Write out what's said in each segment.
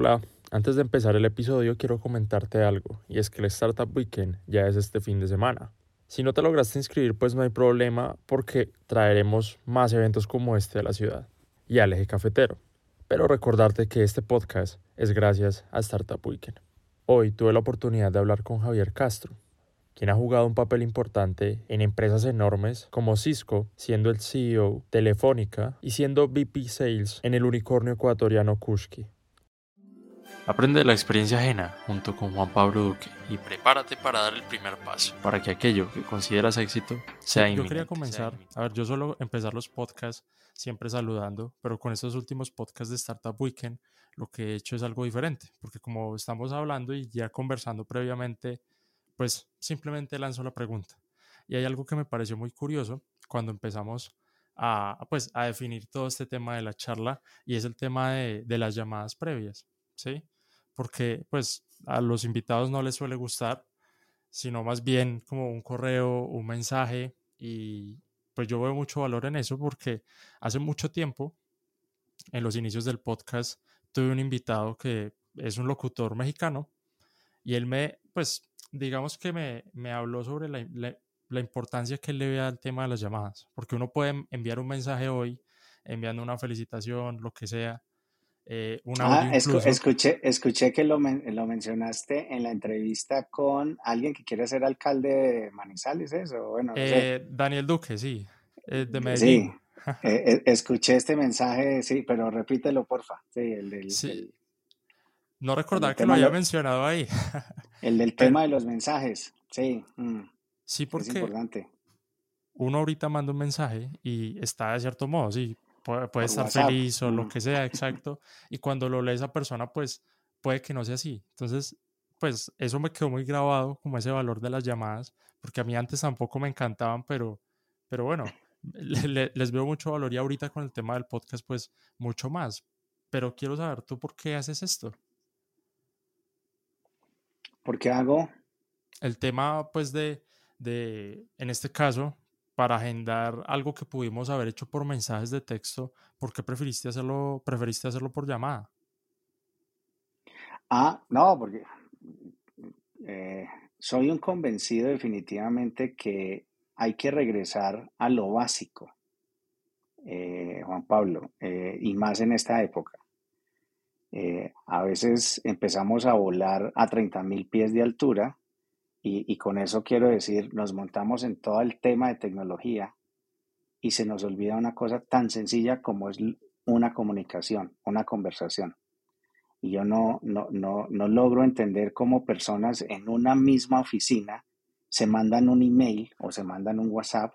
Hola, antes de empezar el episodio quiero comentarte algo, y es que el Startup Weekend ya es este fin de semana. Si no te lograste inscribir, pues no hay problema porque traeremos más eventos como este a la ciudad y al eje cafetero. Pero recordarte que este podcast es gracias a Startup Weekend. Hoy tuve la oportunidad de hablar con Javier Castro, quien ha jugado un papel importante en empresas enormes como Cisco, siendo el CEO Telefónica y siendo VP Sales en el unicornio ecuatoriano Kushki. Aprende de la experiencia ajena junto con Juan Pablo Duque y prepárate para dar el primer paso para que aquello que consideras éxito sea Yo quería comenzar, a ver, yo suelo empezar los podcasts siempre saludando, pero con estos últimos podcasts de Startup Weekend lo que he hecho es algo diferente, porque como estamos hablando y ya conversando previamente, pues simplemente lanzo la pregunta. Y hay algo que me pareció muy curioso cuando empezamos a, pues, a definir todo este tema de la charla y es el tema de, de las llamadas previas, ¿sí? Porque pues a los invitados no les suele gustar, sino más bien como un correo, un mensaje y pues yo veo mucho valor en eso porque hace mucho tiempo, en los inicios del podcast, tuve un invitado que es un locutor mexicano y él me, pues digamos que me, me habló sobre la, la importancia que le ve al tema de las llamadas, porque uno puede enviar un mensaje hoy, enviando una felicitación, lo que sea, eh, ah, escuché, escuché que lo, lo, mencionaste en la entrevista con alguien que quiere ser alcalde de Manizales, ¿eso? Bueno, eh, Daniel Duque, sí, de Medellín. Sí, eh, escuché este mensaje, sí, pero repítelo, porfa. Sí, el del... no recordar que lo haya mencionado ahí. el del tema de los mensajes, sí. Mm, sí, porque... Es importante. Uno ahorita manda un mensaje y está de cierto modo, sí, puede, estar feliz o lo que sea, exacto. Y cuando lo lee esa persona, pues puede que no sea así. Entonces, pues eso me quedó muy grabado, como ese valor de las llamadas, porque a mí antes tampoco me encantaban, pero, pero bueno, les veo mucho valor y ahorita con el tema del podcast, pues mucho más. Pero quiero saber, ¿tú por qué haces esto? ¿Por qué hago? El tema, pues, de, de, en este caso, para agendar algo que pudimos haber hecho por mensajes de texto, ¿por qué preferiste hacerlo, preferiste hacerlo por llamada? Ah, no, porque eh, soy un convencido definitivamente que hay que regresar a lo básico, eh, Juan Pablo, eh, y más en esta época. a veces empezamos a volar a 30 mil pies de altura y, con eso quiero decir, nos montamos en todo el tema de tecnología y se nos olvida una cosa tan sencilla como es una comunicación, una conversación. Y yo no, no, no, no logro entender cómo personas en una misma oficina se mandan un email o se mandan un WhatsApp.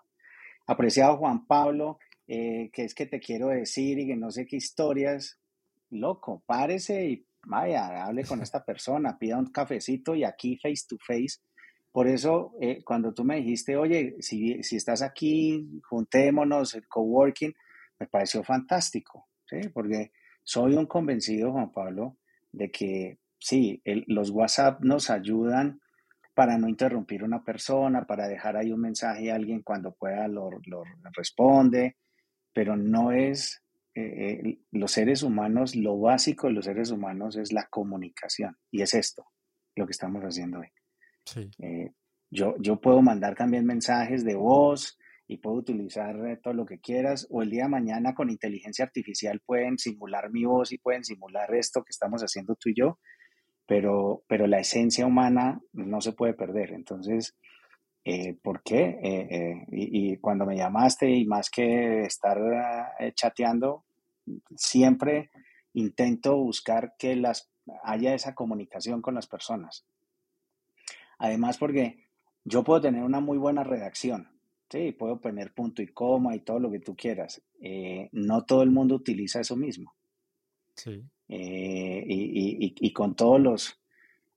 Apreciado Juan Pablo, eh, que es que te quiero decir y que no sé qué historias. Loco, párese y vaya, hable con esta persona, pida un cafecito y aquí face to face por eso, eh, cuando tú me dijiste, oye, si, estás aquí, juntémonos, el coworking, me pareció fantástico, ¿sí? Porque soy un convencido, Juan Pablo, de que sí, los WhatsApp nos ayudan para no interrumpir una persona, para dejar ahí un mensaje a alguien cuando pueda lo, responde, pero no es, eh, eh, los seres humanos, lo básico de los seres humanos es la comunicación, y es esto, lo que estamos haciendo hoy. Eh, yo, yo puedo mandar también mensajes de voz y puedo utilizar eh, todo lo que quieras, o el día de mañana con inteligencia artificial pueden simular mi voz y pueden simular esto que estamos haciendo tú y yo, pero, pero la esencia humana no se puede perder. Entonces, eh, ¿por qué? y, y, cuando me llamaste y más que estar chateando, siempre intento buscar que las, haya esa comunicación con las personas. Además, porque yo puedo tener una muy buena redacción, sí, puedo poner punto y coma y todo lo que tú quieras. Eh, no todo el mundo utiliza eso mismo. Sí. Eh, y, con todos los...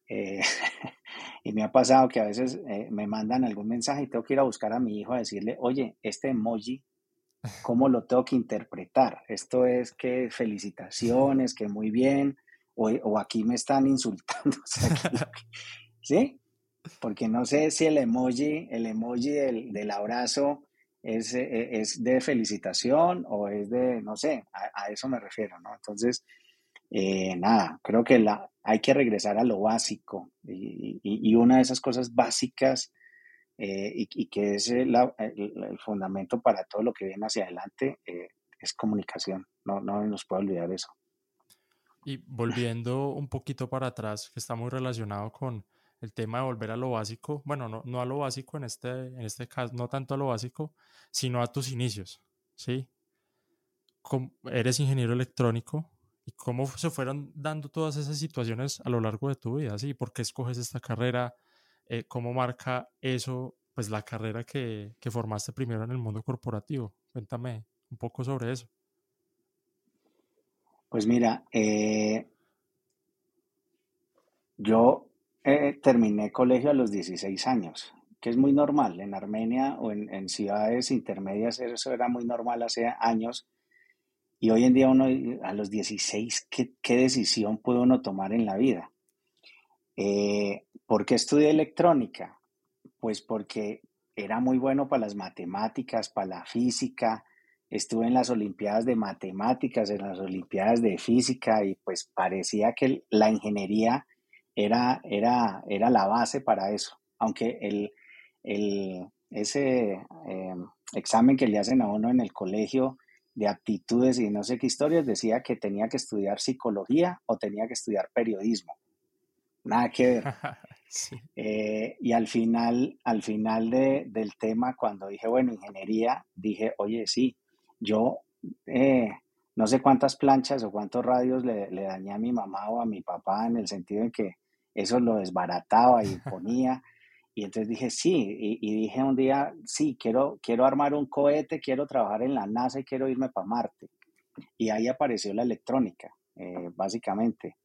Eh, y me ha pasado que a veces me mandan algún mensaje y tengo que ir a buscar a mi hijo a decirle, oye, este emoji, ¿cómo lo tengo que interpretar? Esto es que felicitaciones, que muy bien, o, aquí me están insultando. ¿Sí? Porque no sé si el emoji, el emoji del, abrazo es, eh, es, de felicitación o es de, no sé, a, eso me refiero, ¿no? Entonces, eh, nada, creo que la, hay que regresar a lo básico y, una de esas cosas básicas eh, y, que es el, fundamento para todo lo que viene hacia adelante eh, es comunicación. No, no nos puede olvidar eso. Y volviendo un poquito para atrás, que está muy relacionado con el tema de volver a lo básico, bueno, no, no a lo básico en este, en este caso, no tanto a lo básico, sino a tus inicios, ¿sí? eres ingeniero electrónico y cómo se fueron dando todas esas situaciones a lo largo de tu vida, ¿sí? ¿Por qué escoges esta carrera? Eh, ¿Cómo marca eso, pues la carrera que, que formaste primero en el mundo corporativo? Cuéntame un poco sobre eso. Pues mira, eh, yo eh, terminé colegio a los 16 años, que es muy normal. En Armenia o en, ciudades intermedias eso era muy normal hace años y hoy en día uno, a los 16, ¿qué, qué decisión puede uno tomar en la vida? Eh, ¿Por qué estudié electrónica? Pues porque era muy bueno para las matemáticas, para la física. Estuve en las Olimpiadas de Matemáticas, en las Olimpiadas de Física y pues parecía que la ingeniería era, era, era la base para eso. Aunque el, el ese eh, examen que le hacen a uno en el colegio de aptitudes y no sé qué historias, decía que tenía que estudiar psicología o tenía que estudiar periodismo. Nada que ver. Eh, y al final, al final del tema, cuando dije, bueno, ingeniería, dije, oye, sí, yo eh, no sé cuántas planchas o cuántos radios le, le, dañé a mi mamá o a mi papá en el sentido en que eso lo desbarataba y ponía. Y entonces dije, sí, y, dije un día, sí, quiero, quiero armar un cohete, quiero trabajar en la NASA y quiero irme para Marte. Y ahí apareció la electrónica, eh, básicamente.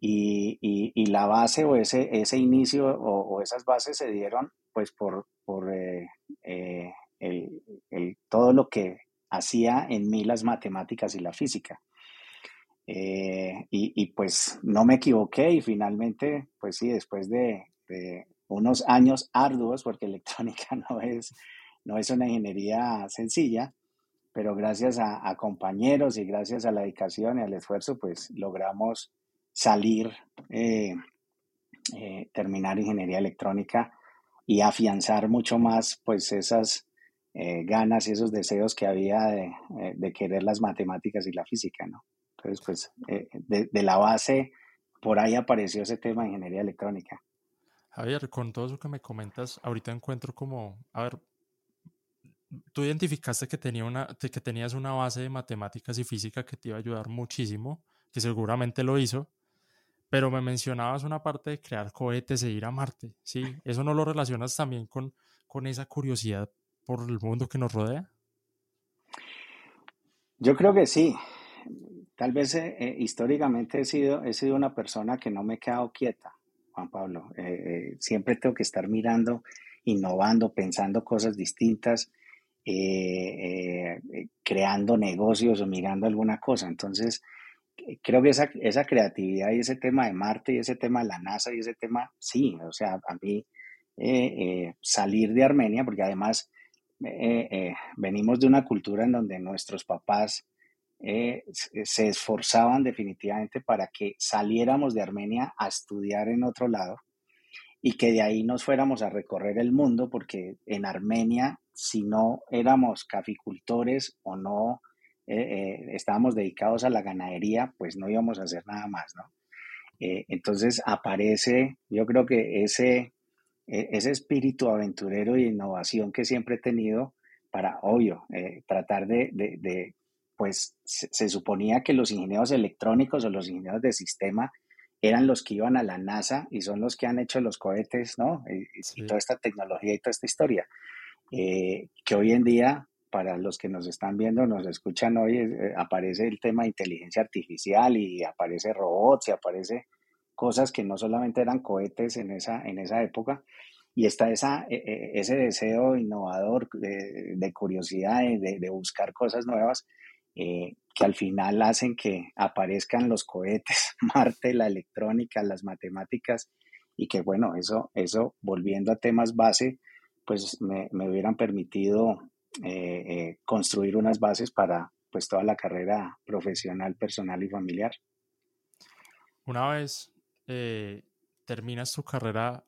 Y, y, la base o ese, ese inicio o, esas bases se dieron pues por, por eh, eh, el, todo lo que hacía en mí las matemáticas y la física. Y, y, pues no me equivoqué y finalmente, pues sí, después de, de unos años arduos, porque electrónica no es, no es una ingeniería sencilla, pero gracias a, compañeros y gracias a la dedicación y al esfuerzo, pues logramos salir, eh, eh, terminar ingeniería electrónica y afianzar mucho más pues esas eh, ganas y esos deseos que había de, querer las matemáticas y la física, ¿no? Entonces, pues de, de la base, por ahí apareció ese tema de ingeniería electrónica. Javier, con todo eso que me comentas, ahorita encuentro como, a ver, tú identificaste que, tenía una, que tenías una base de matemáticas y física que te iba a ayudar muchísimo, que seguramente lo hizo, pero me mencionabas una parte de crear cohetes e ir a Marte, ¿sí? ¿Eso no lo relacionas también con, con esa curiosidad por el mundo que nos rodea? Yo creo que sí. Tal vez eh, eh, históricamente he sido, he sido una persona que no me he quedado quieta. Juan Pablo. Eh, siempre tengo que estar mirando, innovando, pensando cosas distintas, creando negocios o mirando alguna cosa. Entonces, creo que esa, esa, creatividad y ese tema de Marte y ese tema de la NASA y ese tema, sí, o sea, a mí salir de Armenia, porque además venimos de una cultura en donde nuestros papás eh, se esforzaban definitivamente para que saliéramos de Armenia a estudiar en otro lado y que de ahí nos fuéramos a recorrer el mundo, porque en Armenia, si no éramos caficultores o no eh, eh, estábamos dedicados a la ganadería, pues no íbamos a hacer nada más, ¿no? entonces aparece, yo creo que ese, e, ese espíritu aventurero y innovación que siempre he tenido para, obvio, tratar de, pues se, suponía que los ingenieros electrónicos o los ingenieros de sistema eran los que iban a la NASA y son los que han hecho los cohetes, ¿no? Y, toda esta tecnología y toda esta historia. Eh, que hoy en día, para los que nos están viendo, nos escuchan hoy, eh, aparece el tema de inteligencia artificial y aparece robots y aparece cosas que no solamente eran cohetes en esa, en esa época, y está esa, e, e, ese deseo innovador de, curiosidad, de, de, buscar cosas nuevas eh, que al final hacen que aparezcan los cohetes, Marte, la electrónica, las matemáticas, y que bueno, eso, eso volviendo a temas base, pues me, me hubieran permitido eh, eh, construir unas bases para pues toda la carrera profesional, personal y familiar. una vez eh, terminas tu carrera,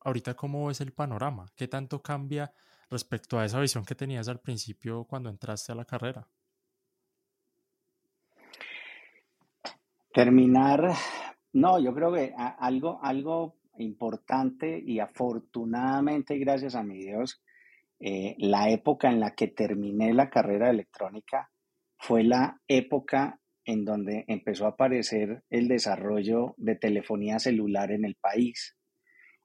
ahorita cómo ves el panorama? ¿Qué tanto cambia respecto a esa visión que tenías al principio cuando entraste a la carrera? Terminar, no, yo creo que algo, algo importante y afortunadamente, gracias a mi Dios, eh, la época en la que terminé la carrera de electrónica fue la época en donde empezó a aparecer el desarrollo de telefonía celular en el país,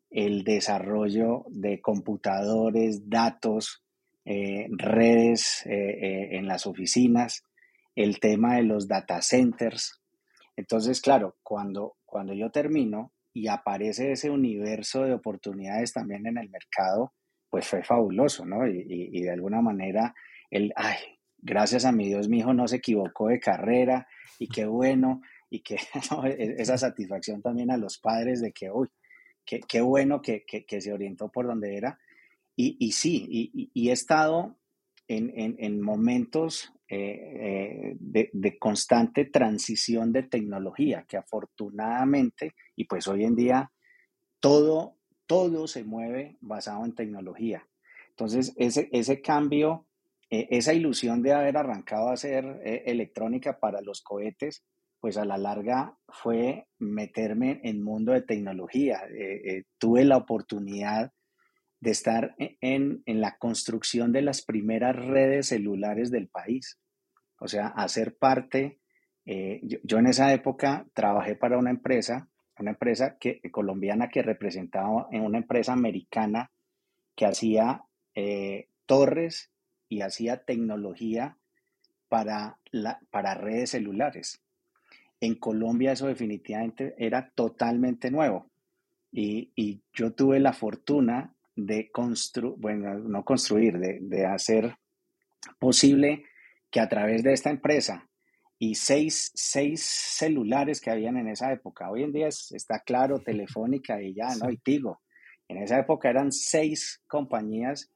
el desarrollo de computadores, datos, eh, redes eh, en las oficinas, el tema de los data centers, entonces, claro, cuando, cuando yo termino y aparece ese universo de oportunidades también en el mercado, pues fue fabuloso, ¿no? Y, de alguna manera, el, ay, gracias a mi Dios, mi hijo no se equivocó de carrera y qué bueno, y que e, esa satisfacción también a los padres de que, uy, qué, qué bueno que, que, se orientó por donde era. Y, y sí, y, he estado en, en, en momentos eh, eh, de, constante transición de tecnología, que afortunadamente, y pues hoy en día, todo, todo se mueve basado en tecnología. Entonces, ese, ese cambio, eh, esa ilusión de haber arrancado a hacer electrónica para los cohetes, pues a la larga fue meterme en mundo de tecnología. tuve la oportunidad de estar e-, en, la construcción de las primeras redes celulares del país. O sea, hacer parte, eh, yo, en esa época trabajé para una empresa, una empresa que, colombiana que representaba en una empresa americana que hacía eh, torres y hacía tecnología para, la, para redes celulares. En Colombia eso definitivamente era totalmente nuevo. Y, y yo tuve la fortuna de construir, bueno, no construir, de, hacer posible que a través de esta empresa y seis, celulares que habían en esa época, hoy en día está claro, Telefónica y ya, ¿no? Y Tigo. En esa época eran seis compañías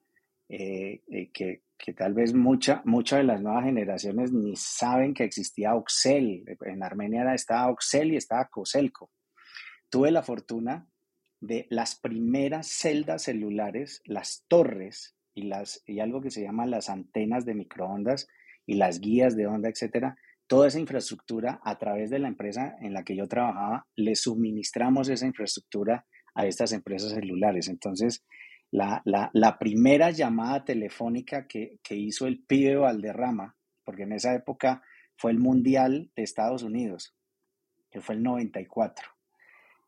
eh, eh, que, tal vez mucha, muchas de las nuevas generaciones ni saben que existía Oxel. En Armenia estaba Oxel y estaba Coselco. Tuve la fortuna de las primeras celdas celulares, las torres y, las, y algo que se llama las antenas de microondas y las guías de onda, etcétera, toda esa infraestructura a través de la empresa en la que yo trabajaba, le suministramos esa infraestructura a estas empresas celulares. Entonces, la, primera llamada telefónica que, que, hizo el pibe Valderrama, porque en esa época fue el Mundial de Estados Unidos, que fue el 94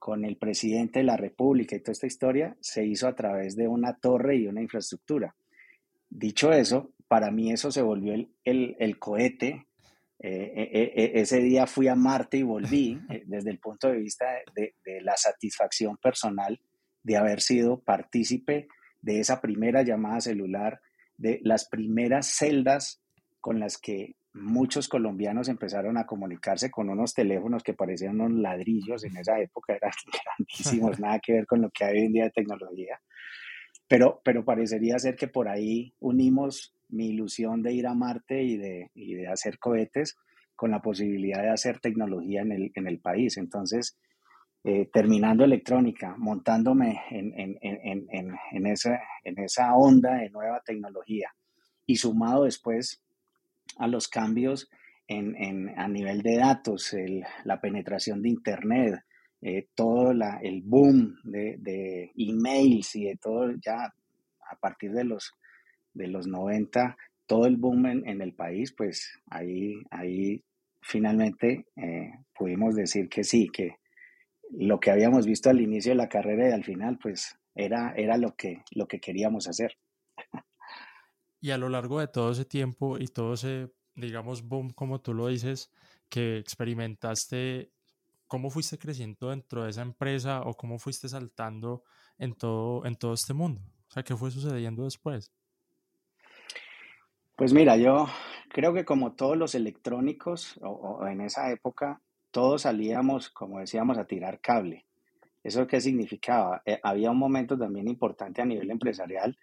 con el presidente de la República y toda esta historia se hizo a través de una torre y una infraestructura. Dicho eso, para mí eso se volvió el, cohete. Eh, eh, eh, ese día fui a Marte y volví desde el punto de vista de, de, la satisfacción personal de haber sido partícipe de esa primera llamada celular, de las primeras celdas con las que muchos colombianos empezaron a comunicarse con unos teléfonos que parecían unos ladrillos en esa época, eran grandísimos, nada que ver con lo que hay hoy en día de tecnología. Pero, pero parecería ser que por ahí unimos mi ilusión de ir a Marte y de, y de hacer cohetes con la posibilidad de hacer tecnología en el, en el país. Entonces, eh, terminando electrónica, montándome en, en, en, esa, en esa onda de nueva tecnología y sumado después a los cambios en, a nivel de datos, la penetración de Internet, eh, todo el boom de, emails y de todo ya a partir de los, de los 90, todo el boom en, el país, pues ahí, ahí finalmente eh, pudimos decir que sí, que lo que habíamos visto al inicio de la carrera y al final, pues era, era lo, que, lo que queríamos hacer. Y a lo largo de todo ese tiempo y todo ese, digamos, boom, como tú lo dices, que experimentaste, ¿cómo fuiste creciendo dentro de esa empresa o cómo fuiste saltando en todo, en todo este mundo? O sea, ¿qué fue sucediendo después? Pues mira, yo creo que como todos los electrónicos, o, en esa época, todos salíamos, como decíamos, a tirar cable. ¿Eso qué significaba? Eh, había un momento también importante a nivel empresarial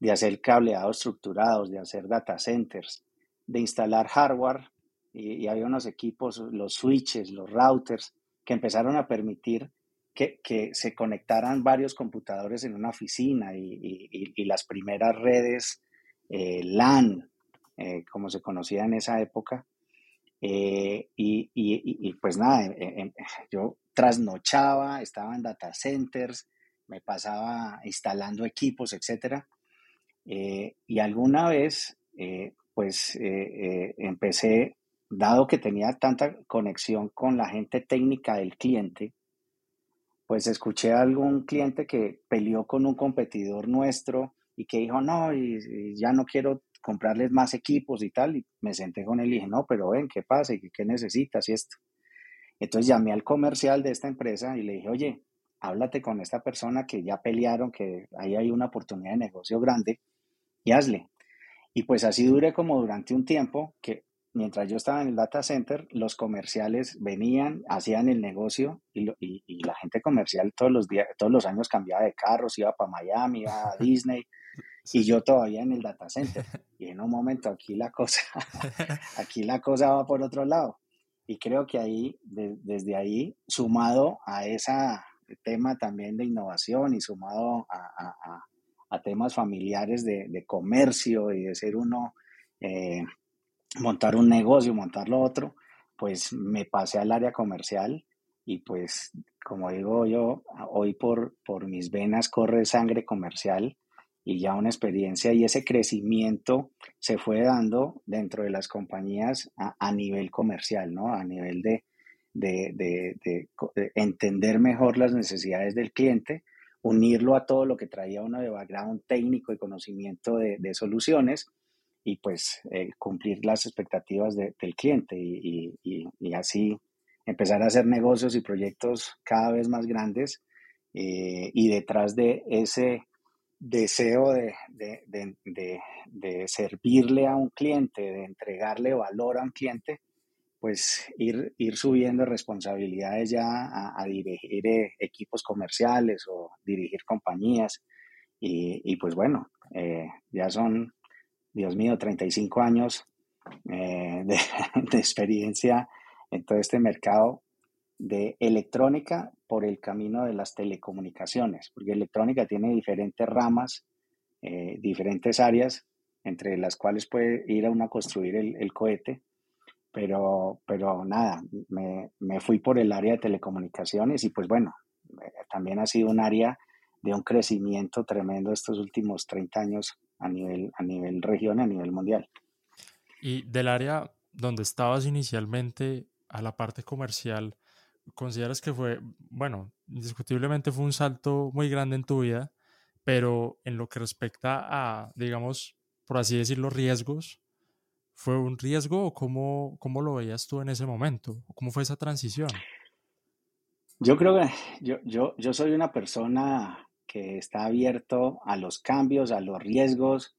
de hacer cableados estructurados, de hacer data centers, de instalar hardware y, había unos equipos, los switches, los routers, que empezaron a permitir que, se conectaran varios computadores en una oficina y, y, las primeras redes eh, LAN, eh, como se conocía en esa época. Eh, y, y, pues nada, yo trasnochaba, estaba en data centers, me pasaba instalando equipos, etc. y alguna vez, pues empecé dado que tenía tanta conexión con la gente técnica del cliente, pues escuché a algún cliente que peleó con un competidor nuestro y que dijo, no, y, ya no quiero comprarles más equipos y tal. Y me senté con él y dije, no, pero ven, ¿qué pasa? ¿Qué, qué necesitas? Y esto. Entonces llamé al comercial de esta empresa y le dije, oye, háblate con esta persona que ya pelearon, que ahí hay una oportunidad de negocio grande y hazle. Y pues así duré como durante un tiempo que mientras yo estaba en el data center, los comerciales venían, hacían el negocio y, la gente comercial todos los días, todos los años cambiaba de carros, iba para Miami, iba a Disney y yo todavía en el data center. Y en un momento aquí la cosa, aquí la cosa va por otro lado. Y creo que ahí, desde ahí, sumado a ese tema también de innovación y sumado a, temas familiares de, comercio y de ser uno eh, montar un negocio, montar lo otro, pues me pasé al área comercial y pues como digo yo, hoy por, por mis venas corre sangre comercial y ya una experiencia y ese crecimiento se fue dando dentro de las compañías a, nivel comercial, ¿no? A nivel de, de, entender mejor las necesidades del cliente, unirlo a todo lo que traía uno de background técnico y conocimiento de, soluciones y pues eh, cumplir las expectativas del cliente y, así empezar a hacer negocios y proyectos cada vez más grandes eh, y detrás de ese deseo de, servirle a un cliente, de entregarle valor a un cliente, pues ir, ir subiendo responsabilidades ya a, dirigir eh, equipos comerciales o dirigir compañías. Y, pues bueno, ya son Dios mío, 35 años eh, de, experiencia en todo este mercado de electrónica por el camino de las telecomunicaciones, porque electrónica tiene diferentes ramas, eh, diferentes áreas, entre las cuales puede ir a uno a construir el, cohete, pero, pero nada, me, me, fui por el área de telecomunicaciones y pues bueno, eh, también ha sido un área de un crecimiento tremendo estos últimos 30 años a nivel, a nivel región, a nivel mundial. Y del área donde estabas inicialmente a la parte comercial, ¿consideras que fue, bueno, indiscutiblemente fue un salto muy grande en tu vida, pero en lo que respecta a, digamos, por así decirlo, riesgos, ¿fue un riesgo o cómo, cómo lo veías tú en ese momento? ¿Cómo fue esa transición? Yo creo que yo, yo, yo soy una persona que está abierto a los cambios, a los riesgos,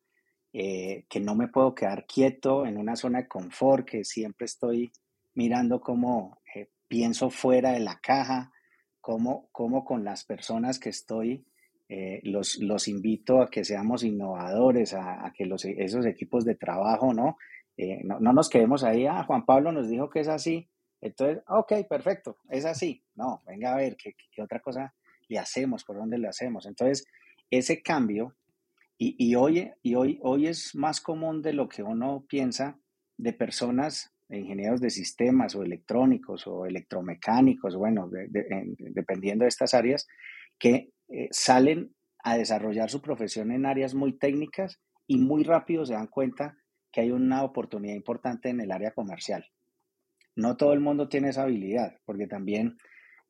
eh, que no me puedo quedar quieto en una zona de confort, que siempre estoy mirando cómo eh, pienso fuera de la caja, cómo, cómo con las personas que estoy, eh, los, los invito a que seamos innovadores, a, que los, esos equipos de trabajo, ¿no? ¿No? ¿no? nos quedemos ahí, ah, Juan Pablo nos dijo que es así, entonces, ok, perfecto, es así. No, venga a ver, ¿qué, qué otra cosa le hacemos, por dónde le hacemos. Entonces, ese cambio, y, hoy, y hoy, hoy es más común de lo que uno piensa de personas, ingenieros de sistemas o electrónicos o electromecánicos, bueno, dependiendo de estas áreas, que eh, salen a desarrollar su profesión en áreas muy técnicas y muy rápido se dan cuenta que hay una oportunidad importante en el área comercial. No todo el mundo tiene esa habilidad, porque también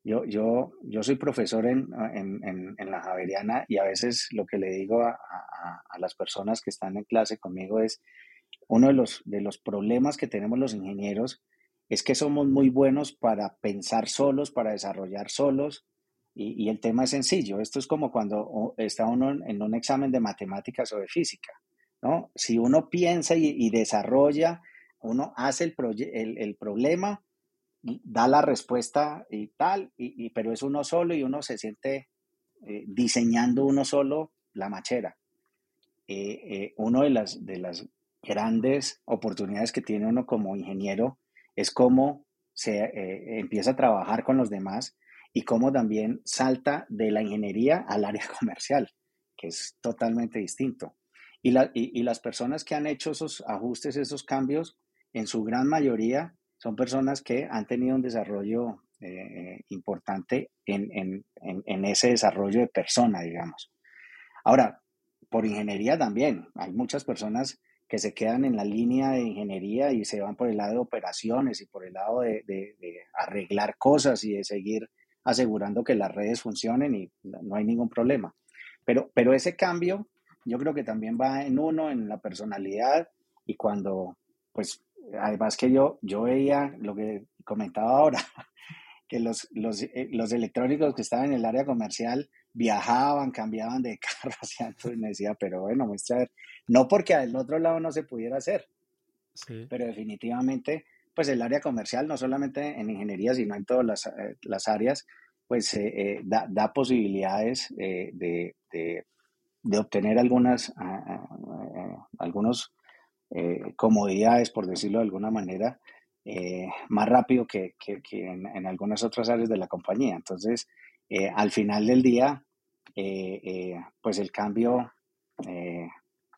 yo, yo, yo soy profesor en, en, en, la Javeriana y a veces lo que le digo a, a, las personas que están en clase conmigo es, uno de los, de los problemas que tenemos los ingenieros es que somos muy buenos para pensar solos, para desarrollar solos, y, y, el tema es sencillo. Esto es como cuando está uno en un examen de matemáticas o de física, ¿no? Si uno piensa y, desarrolla, uno hace el, problema, da la respuesta y tal, y, pero es uno solo y uno se siente eh, diseñando uno solo la machera. Eh, eh, las, de las grandes oportunidades que tiene uno como ingeniero es cómo se eh, empieza a trabajar con los demás y cómo también salta de la ingeniería al área comercial, que es totalmente distinto. Y, las personas que han hecho esos ajustes, esos cambios, en su gran mayoría son personas que han tenido un desarrollo eh, importante en, en, ese desarrollo de persona, digamos. Arroyo por ingeniería también. Hay muchas personas que se quedan en la línea de ingeniería y se van por el lado de operaciones y por el lado de, arreglar cosas y de seguir asegurando que las redes funcionen y no hay ningún problema. Pero, pero ese cambio yo creo que también va en uno, en la personalidad y cuando, pues, además que yo, yo veía lo que comentaba ahora, que los, los, eh, los electrónicos que estaban en el área comercial viajaban, cambiaban de carro hacia entonces me decía, pero bueno, muestra a ver, no porque al otro lado no se pudiera hacer, pero definitivamente, pues el área comercial, no solamente en ingeniería, sino en todas las, eh, las áreas, pues eh, da, da, posibilidades de, de, de, obtener algunas, ah, algunos comodidades, por decirlo de alguna manera, más rápido que, que, en, en, algunas otras áreas de la compañía. Entonces, eh, al final del día, eh, eh, pues el cambio,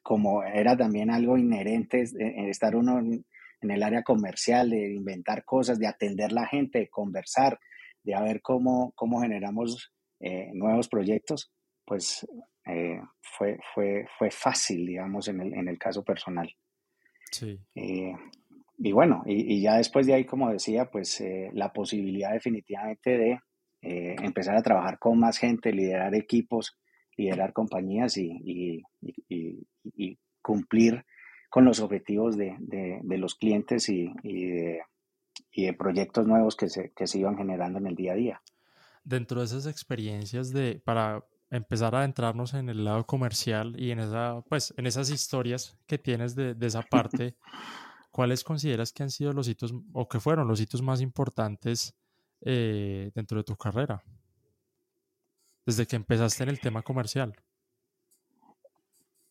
como era también algo inherente, en estar uno en, el área comercial, de inventar cosas, de atender la gente, de conversar, de ver cómo, cómo generamos nuevos proyectos, pues fue, fue, fue fácil, digamos, en el, en el caso personal. Sí. y bueno, y, ya después de ahí, como decía, pues la posibilidad definitivamente de eh, empezar a trabajar con más gente, liderar equipos, liderar compañías y, cumplir con los objetivos de, los clientes y, de, proyectos nuevos que se, que se iban generando en el día a día. Dentro de esas experiencias de, para empezar a adentrarnos en el lado comercial y en, esa, pues, en esas historias que tienes de, de esa parte, ¿cuáles consideras que han sido los hitos o que fueron los hitos más importantes eh, dentro de tu carrera? Desde que empezaste en el tema comercial.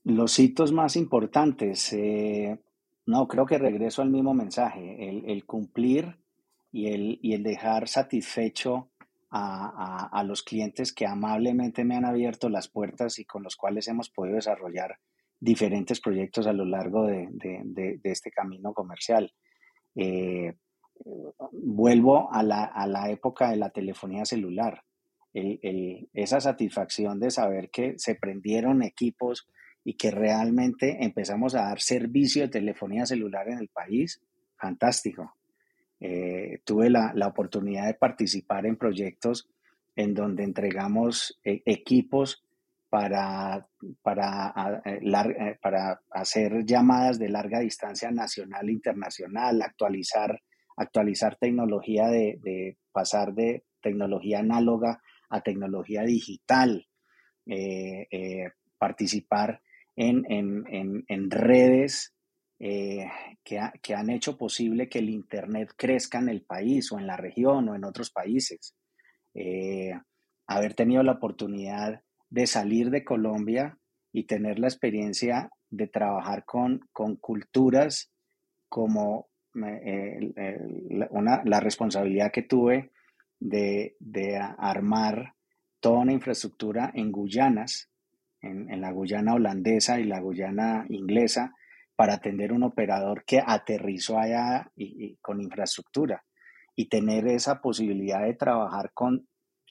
Los hitos más importantes, eh, no, creo que regreso al mismo mensaje, el, cumplir y el, y el, dejar satisfecho a, los clientes que amablemente me han abierto las puertas y con los cuales hemos podido desarrollar diferentes proyectos a lo largo de, este camino comercial. Eh, vuelvo a la, época de la telefonía celular. esa satisfacción de saber que se prendieron equipos y que realmente empezamos a dar servicio de telefonía celular en el país, fantástico. Eh, tuve la, oportunidad de participar en proyectos en donde entregamos eh, equipos para, para, eh, para hacer llamadas de larga distancia nacional e internacional, actualizar actualizar tecnología de, pasar de tecnología análoga a tecnología digital, eh, eh, participar en, redes eh, que, han hecho posible que el Internet crezca en el país o en la región o en otros países. haber tenido la oportunidad de salir de Colombia y tener la experiencia de trabajar con, con culturas como una, la responsabilidad que tuve de, armar toda una infraestructura en Guyanas, en, la Guyana holandesa y la Guyana inglesa, para atender un operador que aterrizó allá y, con infraestructura. Y tener esa posibilidad de trabajar con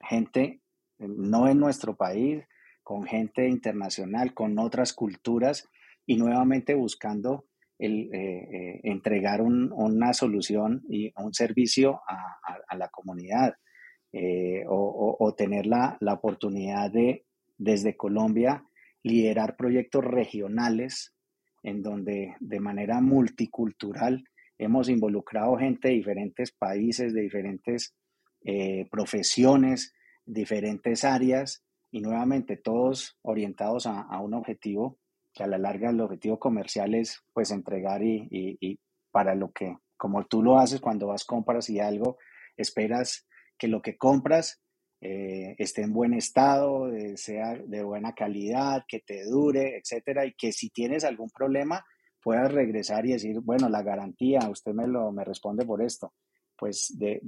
gente no en nuestro país, con gente internacional, con otras culturas y nuevamente buscando el eh, eh, entregar una solución y un servicio a, la comunidad eh, o, tener la, oportunidad de desde Colombia liderar proyectos regionales en donde de manera multicultural hemos involucrado gente de diferentes países, de diferentes profesiones, diferentes áreas y nuevamente todos orientados a un objetivo que a la larga el objetivo comercial es pues entregar y, para lo que, como tú lo haces cuando vas compras y algo, esperas que lo que compras eh, esté en buen estado, sea de buena calidad, que te dure, etcétera, y que si tienes algún problema puedas regresar y decir, bueno, la garantía, usted me lo me responde por esto, pues de,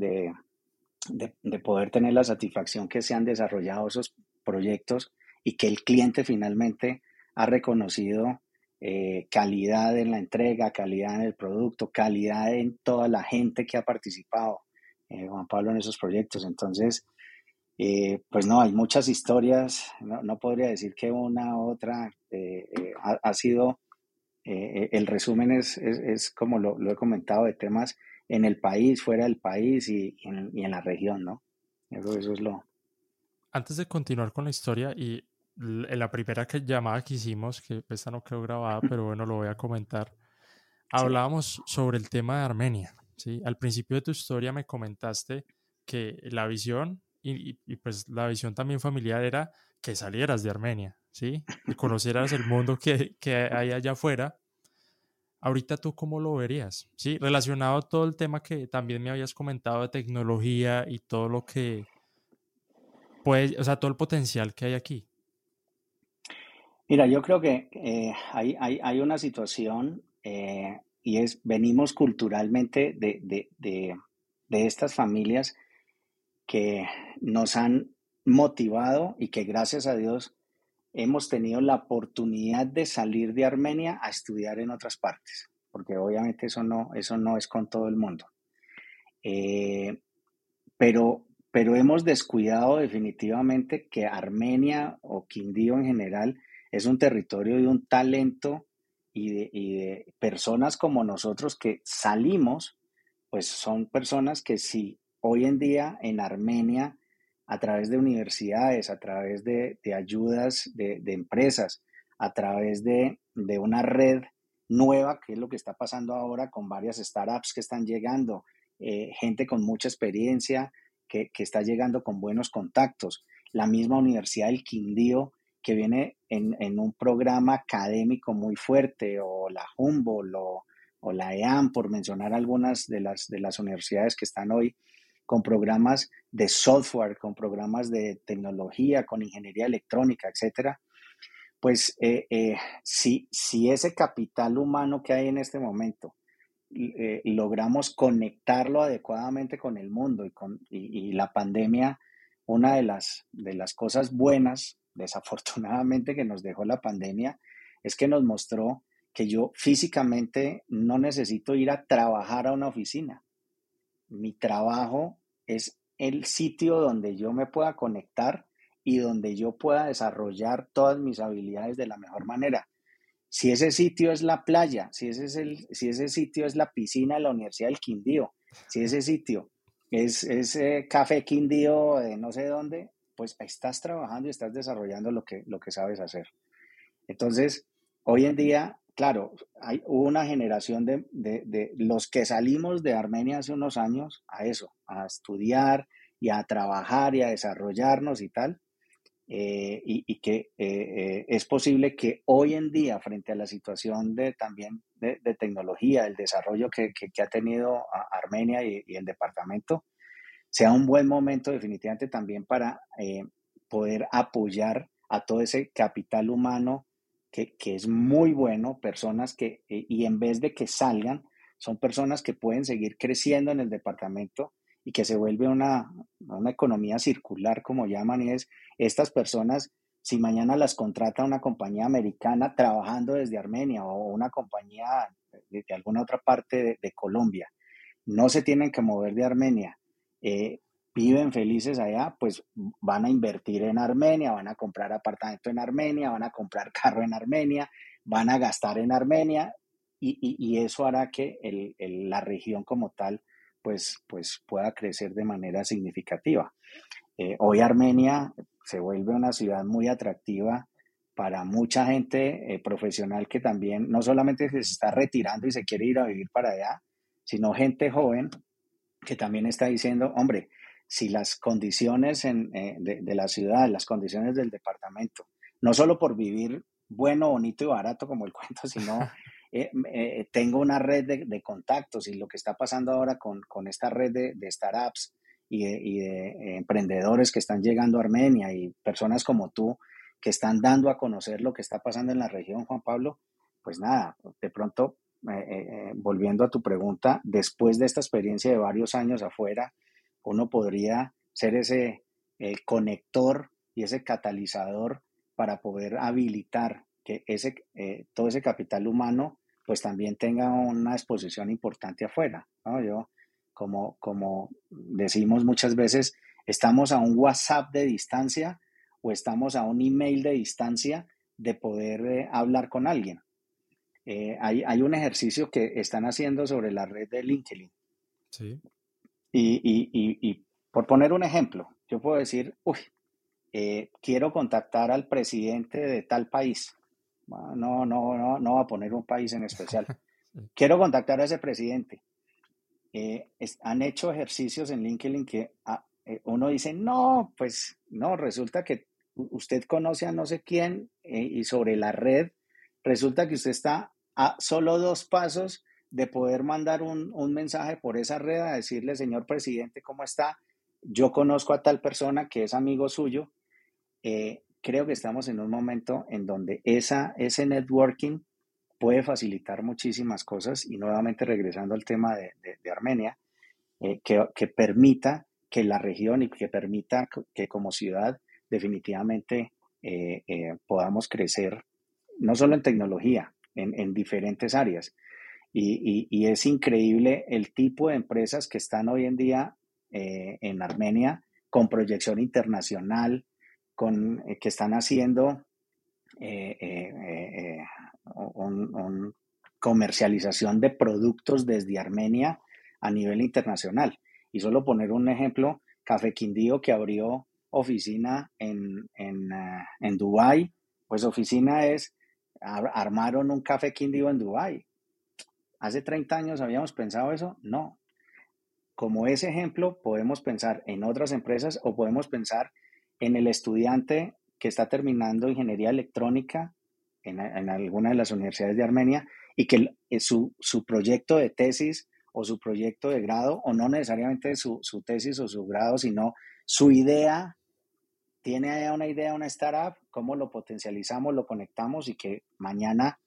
de, poder tener la satisfacción que se han desarrollado esos proyectos y que el cliente finalmente ha reconocido eh, calidad en la entrega, calidad en el producto, calidad en toda la gente que ha participado, eh, Juan Pablo, en esos proyectos. Entonces, eh, pues no, hay muchas historias, no, podría decir que una u otra ha, sido, el resumen es, es, como lo, lo, he comentado, de temas en el país, fuera del país y, en, la región, ¿no? Eso, eso es lo... Antes de continuar con la historia y en la primera que, llamada que hicimos, que esta no quedó grabada, pero bueno, lo voy a comentar, hablábamos sobre el tema de Armenia. ¿sí? Al principio de tu historia me comentaste que la visión y, pues la visión también familiar era que salieras de Armenia, ¿sí? Y conocieras el mundo que, que hay allá afuera Ahorita tú cómo lo verías, ¿sí? Relacionado a todo el tema que también me habías comentado de tecnología y todo lo que puede, o sea, todo el potencial que hay aquí. Mira, yo creo que eh, hay, hay, una situación eh, y es, venimos culturalmente de, de, de, de estas familias que nos han motivado y que gracias a Dios hemos tenido la oportunidad de salir de Armenia a estudiar en otras partes, porque obviamente eso no, eso no es con todo el mundo. Eh, pero, pero hemos descuidado definitivamente que Armenia o Quindío en general es un territorio de un talento y de, y de personas como nosotros que salimos, pues son personas que si hoy en día en Armenia a través de universidades, a través de, ayudas de, empresas, a través de, una red nueva, que es lo que está pasando ahora con varias startups que están llegando, eh, gente con mucha experiencia que, está llegando con buenos contactos. La misma Universidad del Quindío, que viene en, un programa académico muy fuerte, o la Humboldt o, o la EAM, por mencionar algunas de las, de las universidades que están hoy con programas de software, con programas de tecnología, con ingeniería electrónica, etcétera, pues eh, eh, si, ese capital humano que hay en este momento eh, logramos conectarlo adecuadamente con el mundo y, con, y, la pandemia, una de las, de las cosas buenas, desafortunadamente, que nos dejó la pandemia, es que nos mostró que yo físicamente no necesito ir a trabajar a una oficina mi trabajo es el sitio donde yo me pueda conectar y donde yo pueda desarrollar todas mis habilidades de la mejor manera. Si ese sitio es la playa, si ese, es el, si ese sitio es la piscina de la Universidad del Quindío, si ese sitio es ese café Quindío de no sé dónde, pues estás trabajando y estás desarrollando lo que, lo que sabes hacer. Entonces, hoy en día claro, hay, hubo una generación de, los que salimos de Armenia hace unos años a eso, a estudiar y a trabajar y a desarrollarnos y tal, eh, y, que eh, eh, es posible que hoy en día, frente a la situación de también de, tecnología, el desarrollo que, ha tenido Armenia y, y, el departamento, sea un buen momento definitivamente también para poder apoyar a todo ese capital humano que, es muy bueno, personas que, eh, y en vez de que salgan, son personas que pueden seguir creciendo en el departamento y que se vuelve una, una economía circular, como llaman, y es estas personas, si mañana las contrata una compañía americana trabajando desde Armenia o una compañía de, alguna otra parte de, Colombia, no se tienen que mover de Armenia. Eh, viven felices allá, pues van a invertir en Armenia, van a comprar apartamento en Armenia, van a comprar carro en Armenia, van a gastar en Armenia y, eso hará que la región como tal pues, pues pueda crecer de manera significativa. Eh, hoy Armenia se vuelve una ciudad muy atractiva para mucha gente eh, profesional que también no solamente se está retirando y se quiere ir a vivir para allá, sino gente joven que también está diciendo, hombre, si las condiciones en, eh, de, la ciudad, las condiciones del departamento, no solo por vivir bueno, bonito y barato como el cuento, sino eh, eh, tengo una red de, contactos y lo que está pasando ahora con, esta red de, startups y de, emprendedores que están llegando a Armenia y personas como tú que están dando a conocer lo que está pasando en la región, Juan Pablo, pues nada, de pronto volviendo a tu pregunta, después de esta experiencia de varios años afuera, uno podría ser ese conector y ese catalizador para poder habilitar que ese, todo ese capital humano pues también tenga una exposición importante afuera. Yo, como, como decimos muchas veces, estamos a un WhatsApp de distancia o estamos a un email de distancia de poder eh, hablar con alguien. Eh, hay, un ejercicio que están haciendo sobre la red de LinkedIn. Sí. Y, por poner un ejemplo, yo puedo decir, uy, eh, quiero contactar al presidente de tal país. No, no, no, no va a poner un país en especial. quiero contactar a ese presidente. han hecho ejercicios en LinkedIn que ah, uno dice, no, pues no, resulta que usted conoce a no sé quién eh, y sobre la red, resulta que usted está a solo dos pasos de poder mandar un, mensaje por esa red a decirle, señor presidente, ¿cómo está? Yo conozco a tal persona que es amigo suyo. Eh, creo que estamos en un momento en donde esa, ese networking puede facilitar muchísimas cosas y nuevamente regresando al tema de, Armenia, eh, que, que permita que la región y que permita que como ciudad definitivamente eh, podamos crecer, no solo en tecnología, en, diferentes áreas. Y, es increíble el tipo de empresas que están hoy en día eh, en Armenia con proyección internacional, con, que están haciendo comercialización de productos desde Armenia a nivel internacional. Y solo poner un ejemplo, Café Quindío que abrió oficina en, en, en Dubái, pues oficina es, armaron un café Quindío en Dubái. ¿Hace 30 años habíamos pensado eso? No. Como ese ejemplo, podemos pensar en otras empresas o podemos pensar en el estudiante que está terminando ingeniería electrónica en, alguna de las universidades de Armenia y que eh, su, su, proyecto de tesis o su proyecto de grado, o no necesariamente su, su tesis o su grado, sino su idea tiene una idea, una startup, cómo lo potencializamos, lo conectamos y que mañana,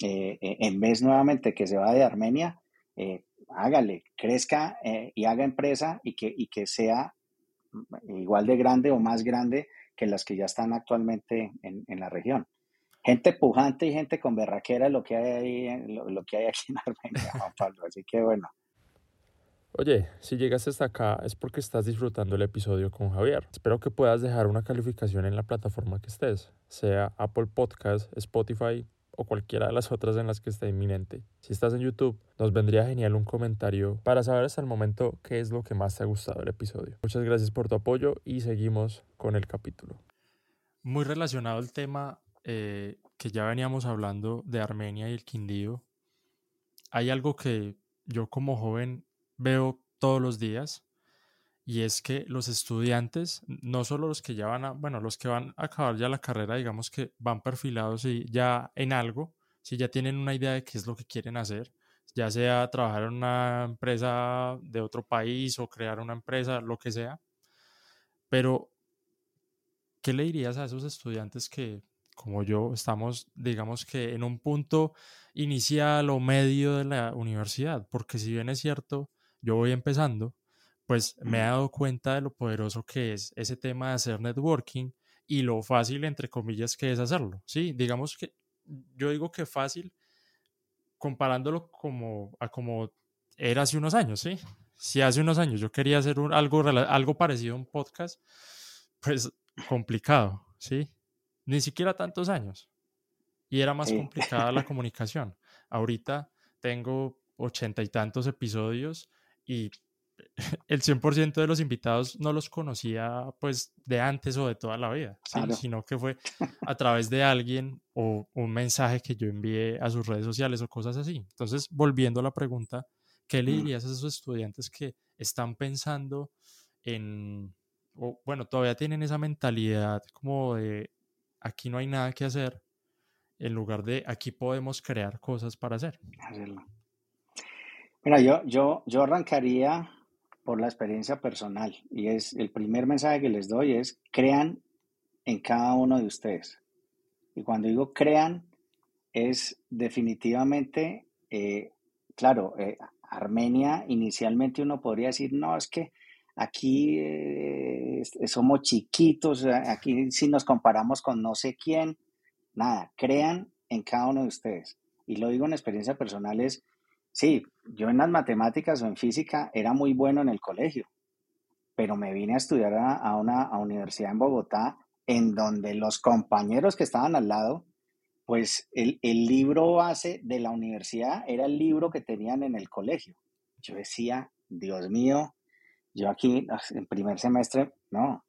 eh, eh, en vez nuevamente que se va de Armenia, eh, hágale, crezca y haga empresa y que, y que sea igual de grande o más grande que las que ya están actualmente en, la región. Gente pujante y gente con berraquera lo que hay, ahí, lo que hay aquí en Armenia, Juan Pablo. Así que bueno, Oye, si llegaste hasta acá es porque estás disfrutando el episodio con Javier. Espero que puedas dejar una calificación en la plataforma que estés, sea Apple Podcast, Spotify o cualquiera de las otras en las que esté inminente. Si estás en YouTube, nos vendría genial un comentario para saber hasta el momento qué es lo que más te ha gustado del episodio. Muchas gracias por tu apoyo y seguimos con el capítulo. Muy relacionado al tema eh, que ya veníamos hablando de Armenia y el Quindío, hay algo que yo como joven veo todos los días y es que los estudiantes, no solo los que ya van a, bueno, los que van a acabar ya la carrera, digamos que van perfilados y ya en algo, si ya tienen una idea de qué es lo que quieren hacer, ya sea trabajar en una empresa de otro país o crear una empresa, lo que sea. Pero, ¿qué le dirías a esos estudiantes que, como yo, estamos, digamos que en un punto inicial o medio de la universidad? Porque si bien es cierto, yo voy empezando, pues me he dado cuenta de lo poderoso que es ese tema de hacer networking y lo fácil, entre comillas, que es hacerlo. Sí, digamos que yo digo que fácil comparándolo como a como era hace unos años, ¿sí? Si hace unos años yo quería hacer un, algo, algo parecido a un podcast, pues complicado, ¿sí? Ni siquiera tantos años. Y era más complicada la comunicación. Ahorita tengo ochenta y tantos episodios y el 100% de los invitados no los conocía pues de antes o de toda la vida, sino que fue a través de alguien o un mensaje que yo envié a sus redes sociales o cosas así. Entonces, volviendo a la pregunta, ¿qué le mm. dirías a esos estudiantes que están pensando en, o bueno, todavía tienen esa mentalidad como de aquí no hay nada que hacer, en lugar de aquí podemos crear cosas para hacer? Mira, yo, yo, yo arrancaría por la experiencia personal y es el primer mensaje que les doy es crean en cada uno de ustedes. Y cuando digo crean, es definitivamente eh, claro, eh, Armenia inicialmente uno podría decir, no, es que aquí eh, somos chiquitos, aquí si nos comparamos con no sé quién, nada, crean en cada uno de ustedes. Y lo digo en experiencia personal es, sí, yo en las matemáticas o en física era muy bueno en el colegio, pero me vine a estudiar a, una universidad en Bogotá en donde los compañeros que estaban al lado, pues el, el libro base de la universidad era el libro que tenían en el colegio. Yo decía, Dios mío, yo aquí en primer semestre, no,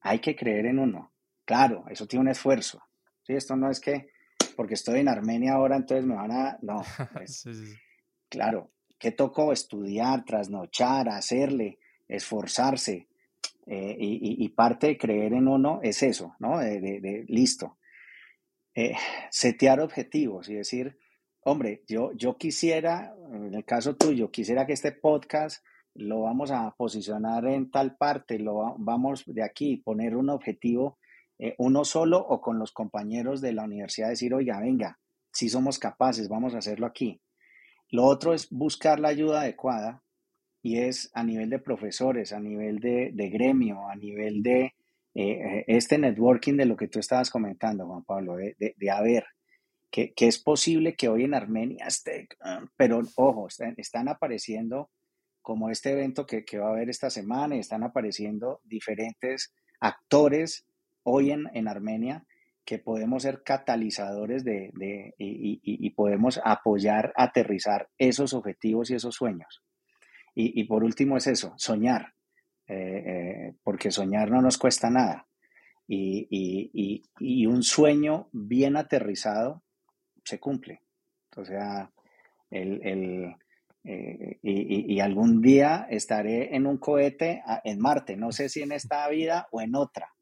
hay que creer en uno. Claro, eso tiene un esfuerzo. ¿sí? Esto no es que porque estoy en Armenia ahora, entonces me van a... No, claro, ¿qué tocó? Estudiar, trasnochar, hacerle, esforzarse. Eh, y, parte de creer en uno es eso, ¿no? De, listo. Eh, setear objetivos y decir, hombre, yo, yo quisiera, en el caso tuyo, quisiera que este podcast lo vamos a posicionar en tal parte, lo vamos de aquí, poner un objetivo, eh, uno solo o con los compañeros de la universidad, decir, oiga, venga, si somos capaces, vamos a hacerlo aquí. Lo otro es buscar la ayuda adecuada y es a nivel de profesores, a nivel de, gremio, a nivel de eh, este networking de lo que tú estabas comentando, Juan Pablo, de, de, a ver, que, es posible que hoy en Armenia esté, pero ojo, están apareciendo como este evento que, va a haber esta semana y están apareciendo diferentes actores hoy en, en Armenia que podemos ser catalizadores de, y, podemos apoyar, aterrizar esos objetivos y esos sueños. Y, por último es eso, soñar, eh, eh, porque soñar no nos cuesta nada. Y, un sueño bien aterrizado se cumple. O sea, el, eh, y, algún día estaré en un cohete en Marte, no sé si en esta vida o en otra.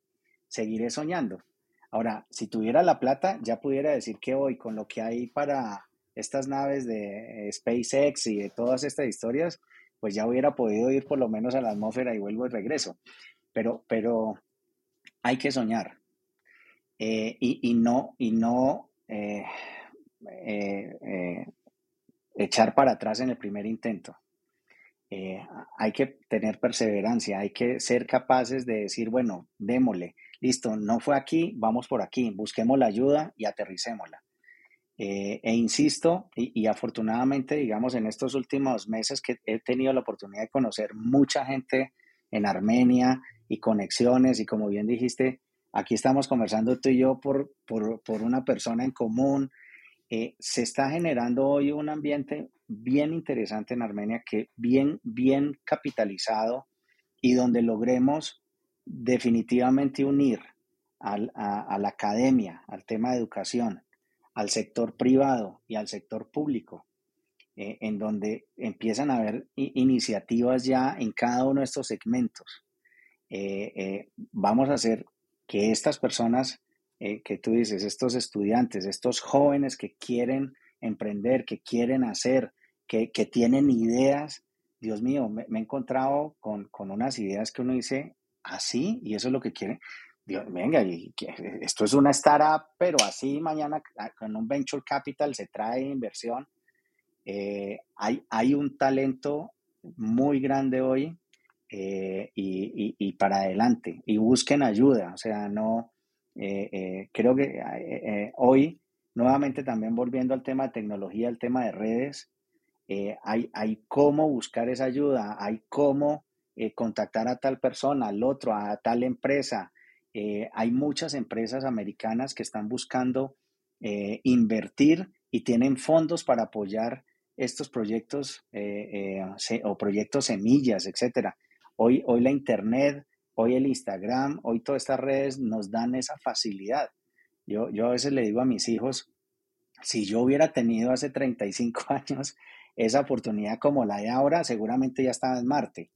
Seguiré soñando. Ahora, si tuviera la plata, ya pudiera decir que hoy, con lo que hay para estas naves de eh, SpaceX y de todas estas historias, pues ya hubiera podido ir por lo menos a la atmósfera y vuelvo y regreso. Pero, pero hay que soñar. Eh, y, no, y no echar para atrás en el primer intento. Eh, hay que tener perseverancia, hay que ser capaces de decir, bueno, démosle, listo, no fue aquí, vamos por aquí, busquemos la ayuda y aterricémosla. Eh, e insisto, y, afortunadamente, digamos, en estos últimos meses que he tenido la oportunidad de conocer mucha gente en Armenia y conexiones, y como bien dijiste, aquí estamos conversando tú y yo por, por, por una persona en común, eh, se está generando hoy un ambiente bien interesante en Armenia, que bien, bien capitalizado y donde logremos definitivamente unir a, la academia, al tema de educación, al sector privado y al sector público, eh, en donde empiezan a haber iniciativas ya en cada uno de estos segmentos. Eh, vamos a hacer que estas personas eh, que tú dices, estos estudiantes, estos jóvenes que quieren emprender, que quieren hacer, que, tienen ideas. Dios mío, me, he encontrado con, unas ideas que uno dice, así, y eso es lo que quiere. Dios, venga, y, esto es una startup, pero así mañana ah, con un venture capital se trae inversión. Eh, hay, hay un talento muy grande hoy eh, y, y, para adelante. Y busquen ayuda, o sea, no, eh, eh, creo que eh, hoy, nuevamente también volviendo al tema de tecnología, al tema de redes, hay, hay cómo buscar esa ayuda, hay cómo contactar a tal persona, al otro, a tal empresa. hay muchas empresas americanas que están buscando invertir y tienen fondos para apoyar estos proyectos o proyectos semillas, etcétera. Hoy, hoy la Internet Hoy el Instagram, hoy todas estas redes nos dan esa facilidad. Yo, yo a veces le digo a mis hijos, si yo hubiera tenido hace 35 años esa oportunidad como la de ahora, seguramente ya estaba en Marte.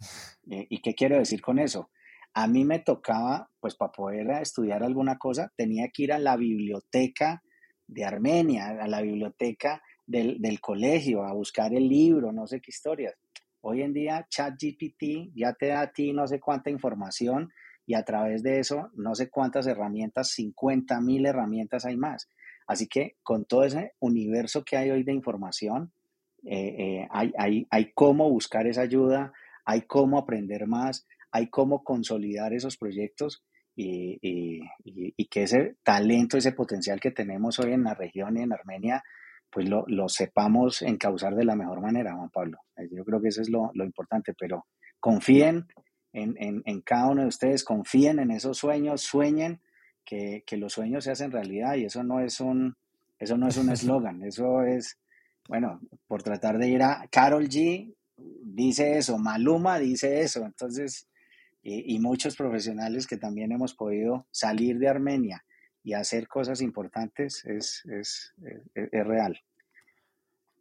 Eh, ¿Y qué quiero decir con eso? A mí me tocaba, pues para poder estudiar alguna cosa, tenía que ir a la biblioteca de Armenia, a la biblioteca del, del colegio, a buscar el libro, no sé qué historias. Hoy en día ChatGPT ya te da a ti no sé cuánta información y a través de eso no sé cuántas herramientas, 50 mil herramientas hay más. Así que con todo ese universo que hay hoy de información, eh, hay, hay, hay cómo buscar esa ayuda, hay cómo aprender más, hay cómo consolidar esos proyectos y, y, que ese talento, ese potencial que tenemos hoy en la región y en Armenia, pues lo, lo, sepamos encauzar de la mejor manera, Juan Pablo. Eh, yo creo que eso es lo, lo importante, pero confíen en, en, en, cada uno de ustedes, confíen en esos sueños, sueñen que, que los sueños se hacen realidad y eso no es un eso no es un eslogan, eso es, bueno, por tratar de ir a Carol G, dice eso, Maluma dice eso, entonces, y, muchos profesionales que también hemos podido salir de Armenia y hacer cosas importantes es, es, es, real.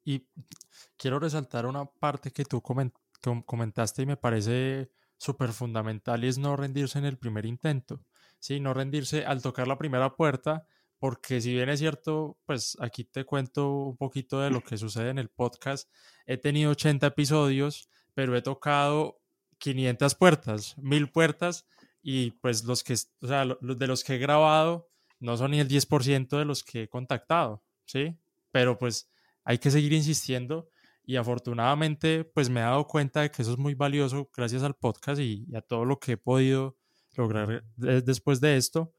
Y quiero resaltar una parte que tú comentaste y me parece súper fundamental es no rendirse en el primer intento, ¿sí? No rendirse al tocar la primera puerta, porque si bien es cierto, pues aquí te cuento un poquito de lo que sucede en el podcast. He tenido 80 episodios, pero he tocado 500 puertas, 1000 puertas y pues los que, o sea, de los que he grabado no son ni el 10% de los que he contactado, ¿sí? Pero pues hay que seguir insistiendo y afortunadamente pues me he dado cuenta de que eso es muy valioso gracias al podcast y, y a todo lo que he podido lograr después de esto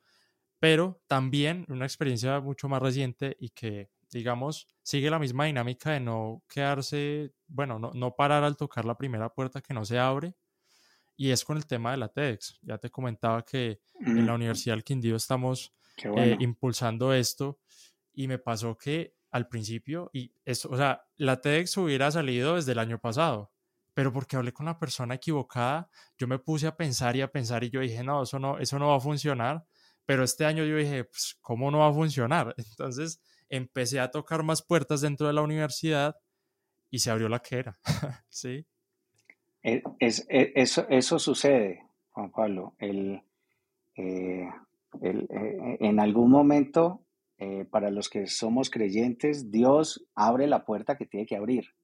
pero también una experiencia mucho más reciente y que, digamos, sigue la misma dinámica de no quedarse, bueno, no, no parar al tocar la primera puerta que no se abre, y es con el tema de la TEDx. Ya te comentaba que en la Universidad del Quindío estamos eh, impulsando esto y me pasó que al principio, y eso, o sea, la TEDx hubiera salido desde el año pasado, pero porque hablé con la persona equivocada, yo me puse a pensar y a pensar y yo dije, no, eso no, eso no va a funcionar pero este año yo dije, pues, ¿cómo no va a funcionar? Entonces empecé a tocar más puertas dentro de la universidad y se abrió la que era, ¿sí? E, es, e, eso, eso sucede, Juan Pablo. El, eh, el, eh, en algún momento, eh, para los que somos creyentes, Dios abre la puerta que tiene que abrir,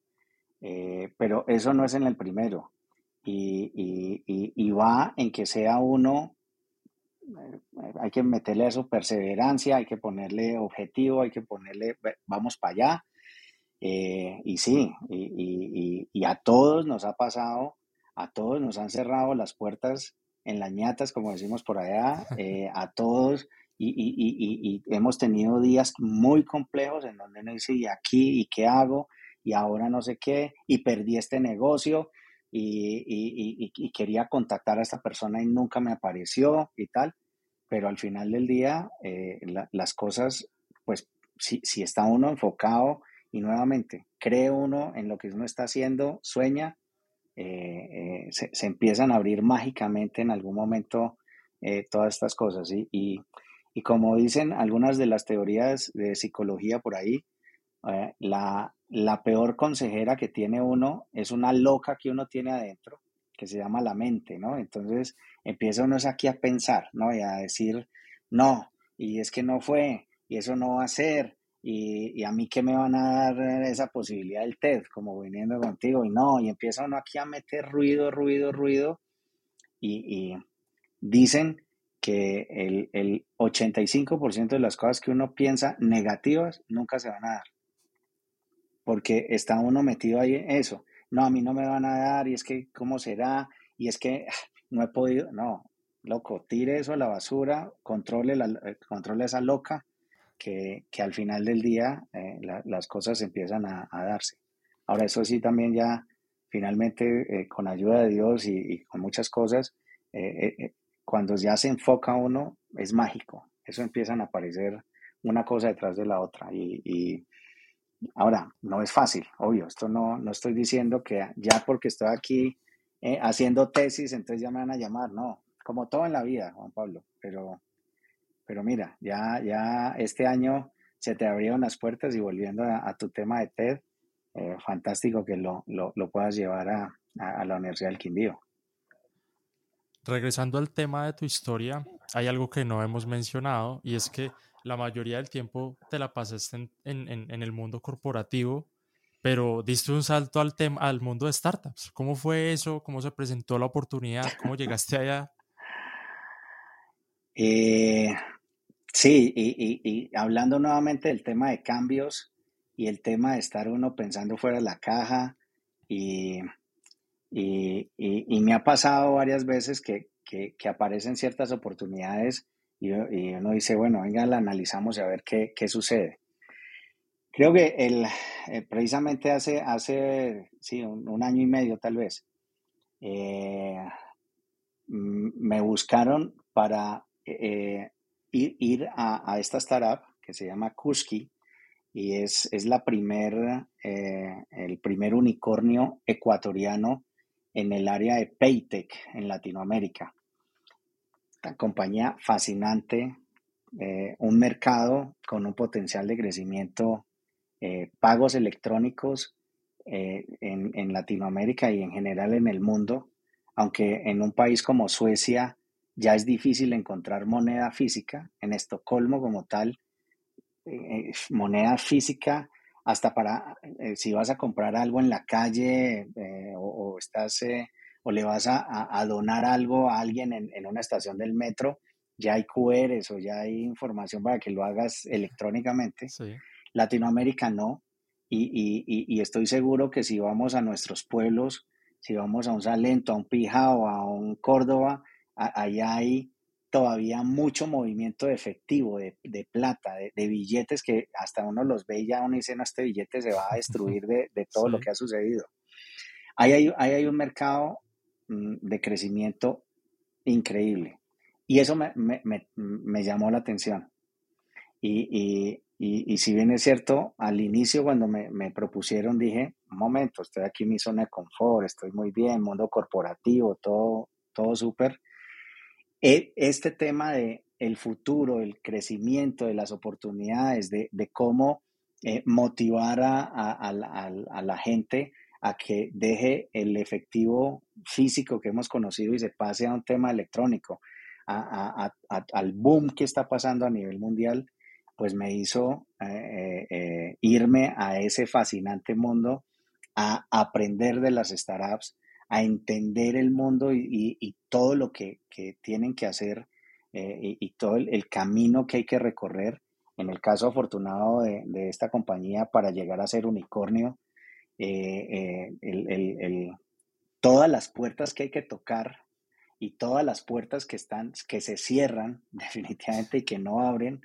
pero eso no es en el primero. Y, y, y va en que sea uno hay que meterle eso perseverancia, hay que ponerle objetivo, hay que ponerle, vamos para allá. Eh, y sí, y, a todos nos ha pasado, a todos nos han cerrado las puertas en las ñatas, como decimos por allá, eh, a todos, y, hemos tenido días muy complejos en donde uno dice, ¿y aquí? ¿Y qué hago? Y ahora no sé qué, y perdí este negocio, y, quería contactar a esta persona y nunca me apareció y tal, pero al final del día eh, las cosas, pues si, si, está uno enfocado y nuevamente cree uno en lo que uno está haciendo, sueña, eh, eh, se, se, empiezan a abrir mágicamente en algún momento todas estas cosas. Y, y como dicen algunas de las teorías de psicología por ahí, la, la peor consejera que tiene uno es una loca que uno tiene adentro, que se llama la mente, ¿no? Entonces empieza uno aquí a pensar, ¿no? Y a decir, no, y es que no fue, y eso no va a ser, y, a mí qué me van a dar esa posibilidad del TED, como viniendo contigo, y no, y empieza uno aquí a meter ruido, ruido, ruido, y, dicen que el, el 85% de las cosas que uno piensa negativas nunca se van a dar porque está uno metido ahí en eso. No, a mí no me van a dar, y es que, ¿cómo será? Y es que no he podido, no, loco, tire eso a la basura, controle, la, eh, controle esa loca, que, que al final del día eh, las cosas empiezan a, darse. Ahora, eso sí, también ya, finalmente, eh, con ayuda de Dios y, con muchas cosas, cuando ya se enfoca uno, es mágico. Eso empiezan a aparecer una cosa detrás de la otra. y Ahora, no es fácil, obvio, esto no, no estoy diciendo que ya porque estoy aquí eh, haciendo tesis, entonces ya me van a llamar, no, como todo en la vida, Juan Pablo, pero, pero mira, ya, ya este año se te abrieron las puertas y volviendo a, tu tema de TED, eh, fantástico que lo, lo, puedas llevar a, a, la Universidad del Quindío. Regresando al tema de tu historia, hay algo que no hemos mencionado y es que la mayoría del tiempo te la pasaste en, el mundo corporativo, pero diste un salto al, tema, al mundo de startups. ¿Cómo fue eso? ¿Cómo se presentó la oportunidad? ¿Cómo llegaste allá? Eh, Sí, y, hablando nuevamente del tema de cambios y el tema de estar uno pensando fuera de la caja y, me ha pasado varias veces que, aparecen ciertas oportunidades y, uno dice, bueno, venga, la analizamos y a ver qué, sucede. Creo que el, eh, precisamente hace, hace sí, un, año y medio tal vez, eh, me buscaron para eh, ir, a, esta startup que se llama Kuski y es, es la primer, el primer unicornio ecuatoriano en el área de Paytech en Latinoamérica. Compañía fascinante, eh, un mercado con un potencial de crecimiento, eh, pagos electrónicos en, en Latinoamérica y en general en el mundo, aunque en un país como Suecia ya es difícil encontrar moneda física. En Estocolmo como tal, eh, moneda física hasta para eh, si vas a comprar algo en la calle eh, o, estás o le vas a, donar algo a alguien en, una estación del metro, ya hay QRs o ya hay información para que lo hagas electrónicamente. Latinoamérica no. Y, y, estoy seguro que si vamos a nuestros pueblos, si vamos a un Salento, a un Pija o a un Córdoba, allá hay todavía mucho movimiento de efectivo, de, plata, de, billetes que hasta uno los ve y ya uno dice, no, este billete se va a destruir de, todo lo que ha sucedido. Ahí hay, hay un mercado de crecimiento increíble. Y eso me, llamó la atención. Y, si bien es cierto, al inicio cuando me, me, propusieron dije, un momento, estoy aquí en mi zona de confort, estoy muy bien, mundo corporativo, todo, todo súper. E, este tema de el futuro, el crecimiento, de las oportunidades, de, cómo eh, motivar a, la gente a que deje el efectivo físico que hemos conocido y se pase a un tema electrónico, al boom que está pasando a nivel mundial, pues me hizo eh, eh, irme a ese fascinante mundo, a aprender de las startups, a entender el mundo y, todo lo que, tienen que hacer eh, y, todo el, camino que hay que recorrer. En el caso afortunado de, esta compañía para llegar a ser unicornio, eh, eh, todas las puertas que hay que tocar y todas las puertas que están, que se cierran definitivamente y que no abren,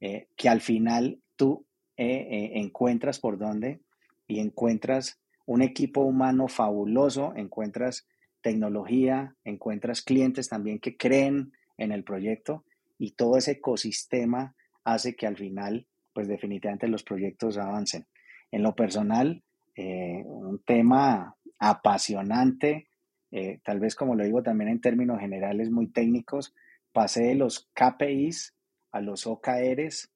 que al final tú encuentras por dónde y encuentras un equipo humano fabuloso, encuentras tecnología, encuentras clientes también que creen en el proyecto y todo ese ecosistema hace que al final, pues definitivamente los proyectos avancen. En lo personal, eh, un tema apasionante, eh, tal vez como lo digo también en términos generales muy técnicos, pasé de los KPIs a los OKRs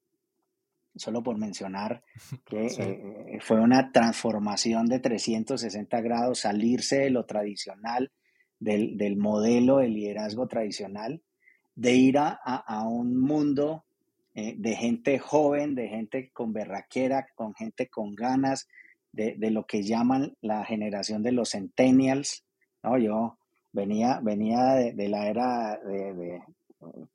solo por mencionar que eh, fue una transformación de 360 grados, salirse de lo tradicional, del, modelo de liderazgo tradicional, de ir a, un mundo eh, de gente joven, de gente con berraquera, con gente con ganas, de, lo que llaman la generación de los centennials. ¿no? Yo venía, venía de, la era de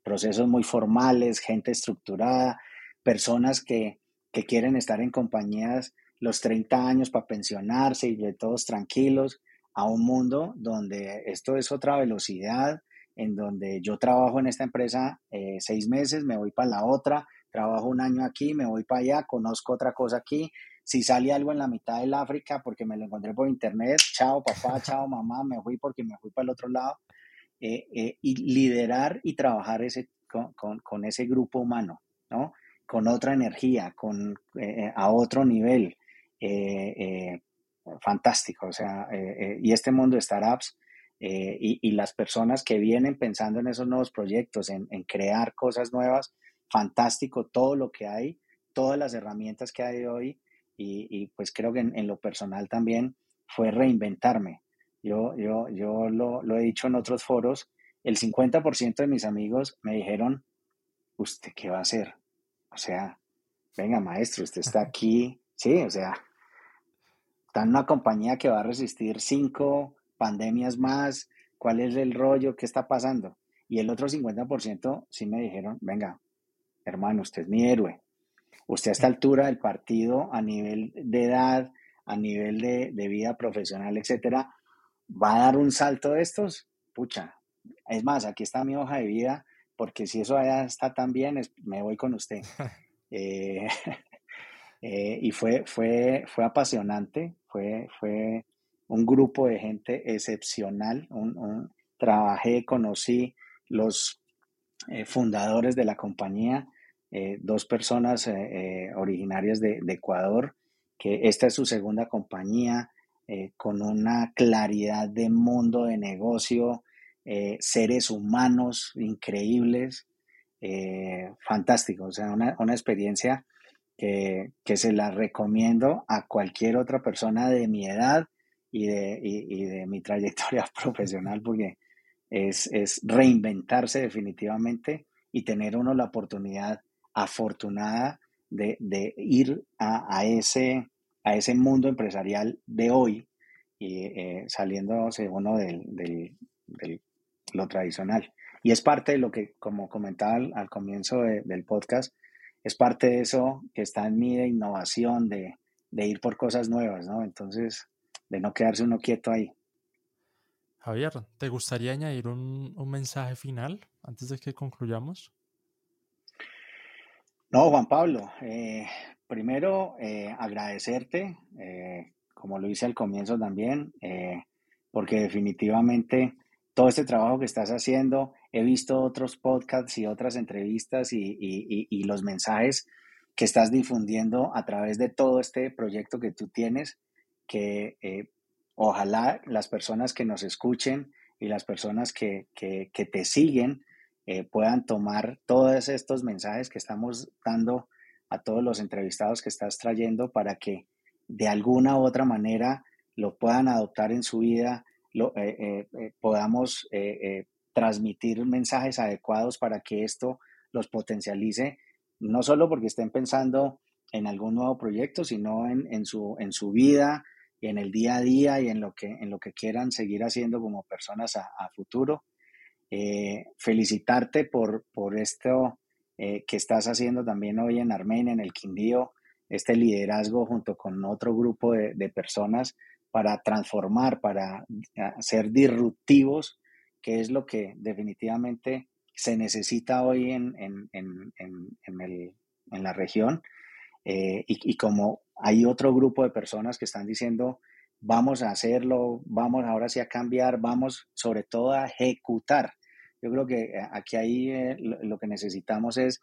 procesos muy formales, gente estructurada, personas que, quieren estar en compañías los 30 años para pensionarse y de todos tranquilos, a un mundo donde esto es otra velocidad, en donde yo trabajo en esta empresa eh, seis meses, me voy para la otra, trabajo un año aquí, me voy para allá, conozco otra cosa aquí. Si sale algo en la mitad del África porque me lo encontré por internet, chao papá, chao mamá, me fui porque me fui para el otro lado. Eh, eh, y liderar y trabajar ese, con, con, ese grupo humano, ¿no? con otra energía, con, eh, a otro nivel. Eh, eh, fantástico, o sea, y este mundo de startups y, las personas que vienen pensando en esos nuevos proyectos, en, crear cosas nuevas, fantástico todo lo que hay, todas las herramientas que hay hoy y, pues creo que en, lo personal también fue reinventarme. Yo, yo, yo lo, lo he dicho en otros foros, el 50% de mis amigos me dijeron, ¿usted qué va a hacer? O sea, venga, maestro, usted está aquí. Sí, o sea, está en una compañía que va a resistir cinco pandemias más. ¿Cuál es el rollo? ¿Qué está pasando? Y el otro 50% sí me dijeron, venga, hermano, usted es mi héroe. Usted a esta altura del partido, a nivel de edad, a nivel de, de vida profesional, etcétera, va a dar un salto de estos, pucha. Es más, aquí está mi hoja de vida, porque si eso ya está tan bien, me voy con usted. Eh, eh, y fue, fue, fue apasionante, fue, fue un grupo de gente excepcional. trabajé, conocí los eh, fundadores de la compañía, dos personas originarias de, Ecuador, que esta es su segunda compañía, con una claridad de mundo de negocio, seres humanos increíbles, fantástico, o sea, una, una experiencia que, se la recomiendo a cualquier otra persona de mi edad y de, de mi trayectoria profesional, porque es, reinventarse definitivamente y tener uno la oportunidad afortunada de, ir a, ese, a ese mundo empresarial de hoy y eh, saliéndose uno del, del, lo tradicional. Y es parte de lo que, como comentaba al, comienzo del podcast, es parte de eso que está en mí de innovación, de, ir por cosas nuevas, ¿no? Entonces, de no quedarse uno quieto ahí. Javier, ¿te gustaría añadir un, mensaje final antes de que concluyamos? No, Juan Pablo, eh, primero eh, agradecerte, eh, como lo hice al comienzo también, porque definitivamente todo este trabajo que estás haciendo he visto otros podcasts y otras entrevistas y, los mensajes que estás difundiendo a través de todo este proyecto que tú tienes, que ojalá las personas que nos escuchen y las personas que, te siguen eh, puedan tomar todos estos mensajes que estamos dando a todos los entrevistados que estás trayendo para que de alguna u otra manera lo puedan adoptar en su vida, lo, eh, podamos transmitir mensajes adecuados para que esto los potencialice, no solo porque estén pensando en algún nuevo proyecto, sino en, su, en su vida y en el día a día y en lo que, en lo que quieran seguir haciendo como personas a, futuro. Eh, felicitarte por, por esto eh, que estás haciendo también hoy en Armenia, en el Quindío, este liderazgo junto con otro grupo de, personas para transformar, para ser disruptivos que es lo que definitivamente se necesita hoy en, la región. Eh, y, como hay otro grupo de personas que están diciendo, vamos a hacerlo, vamos ahora sí a cambiar, vamos sobre todo a ejecutar. Yo creo que eh, aquí ahí eh, lo, que necesitamos es,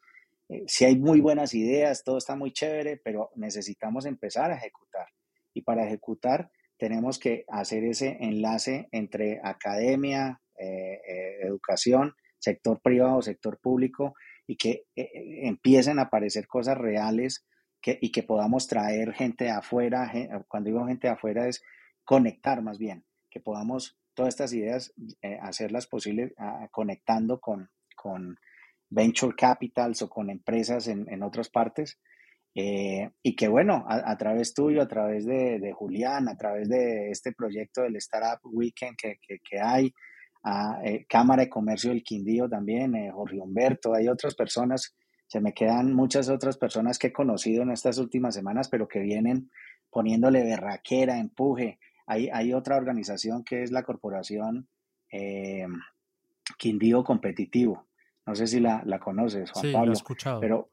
si hay muy buenas ideas, todo está muy chévere, pero necesitamos empezar a ejecutar. Y para ejecutar tenemos que hacer ese enlace entre academia, eh, eh, educación, sector privado, sector público, y que eh, empiecen a aparecer cosas reales que, y que podamos traer gente de afuera. Cuando digo gente de afuera es conectar más bien, que podamos todas estas ideas hacerlas posibles conectando con, con venture capitals o con empresas en, en otras partes. y que bueno, a, través tuyo, a través de, de, Julián, a través de este proyecto del Startup Weekend que, que, hay, a eh, Cámara de Comercio del Quindío también, eh, Jorge Humberto, hay otras personas, se me quedan muchas otras personas que he conocido en estas últimas semanas, pero que vienen poniéndole berraquera, empuje. Hay, hay otra organización que es la Corporación eh, Quindío Competitivo. No sé si la, la conoces, Juan sí, Pablo. Lo he escuchado. Pero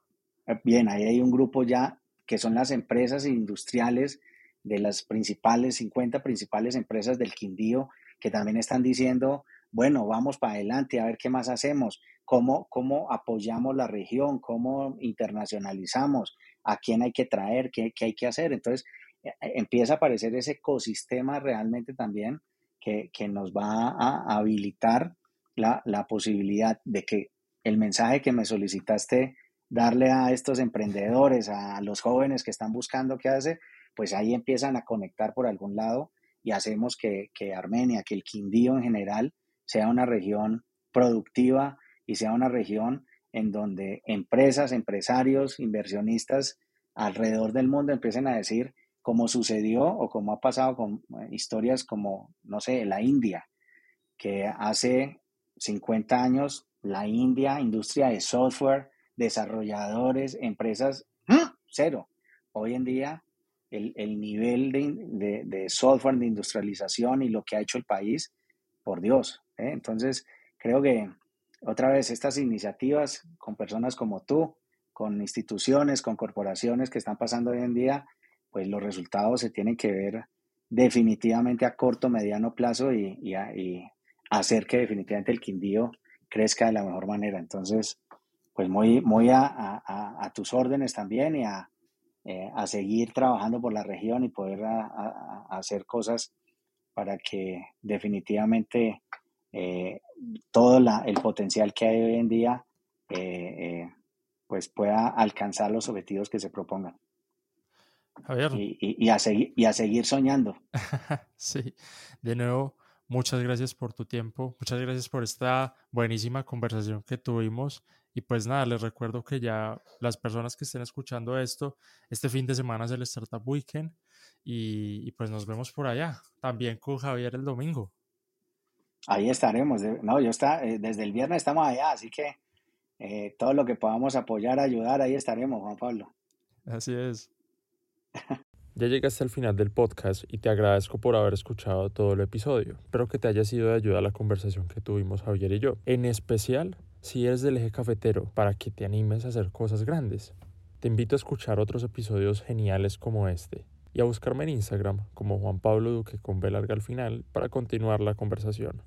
bien, ahí hay un grupo ya que son las empresas industriales de las principales, 50 principales empresas del Quindío, que también están diciendo, bueno, vamos para adelante, a ver qué más hacemos, cómo, cómo apoyamos la región, cómo internacionalizamos, a quién hay que traer, qué, hay que hacer. Entonces, empieza a aparecer ese ecosistema realmente también que, nos va a habilitar la, la posibilidad de que el mensaje que me solicitaste darle a estos emprendedores, a los jóvenes que están buscando qué hacer, pues ahí empiezan a conectar por algún lado y hacemos que, que Armenia, que el Quindío en general, sea una región productiva y sea una región en donde empresas, empresarios, inversionistas alrededor del mundo empiecen a decir como sucedió o como ha pasado con eh, historias como, no sé, la India, que hace 50 años la India, industria de software, desarrolladores, empresas, ¡ah! cero. Hoy en día el, nivel de, software, de industrialización y lo que ha hecho el país, por Dios. ¿eh? Entonces, creo que otra vez estas iniciativas con personas como tú, con instituciones, con corporaciones que están pasando hoy en día, pues los resultados se tienen que ver definitivamente a corto, mediano plazo y, y, hacer que definitivamente el Quindío crezca de la mejor manera. Entonces, pues muy, muy a, tus órdenes también y eh, a, seguir trabajando por la región y poder hacer cosas para que definitivamente eh, todo el potencial que hay hoy en día eh, pues pueda alcanzar los objetivos que se propongan. Y, y, a seguir, y a seguir soñando. sí, de nuevo, muchas gracias por tu tiempo, muchas gracias por esta buenísima conversación que tuvimos. Y pues nada, les recuerdo que ya las personas que estén escuchando esto, este fin de semana es el Startup Weekend y, pues nos vemos por allá, también con Javier el domingo. Ahí estaremos. No, yo está, eh, desde el viernes estamos allá, así que eh, todo lo que podamos apoyar, ayudar, ahí estaremos, Juan Pablo. Así es. Ya llegaste al final del podcast y te agradezco por haber escuchado todo el episodio. Espero que te haya sido de ayuda la conversación que tuvimos Javier y yo. En especial, si eres del eje cafetero, para que te animes a hacer cosas grandes. Te invito a escuchar otros episodios geniales como este y a buscarme en Instagram como Juan Pablo Duque con al final para continuar la conversación.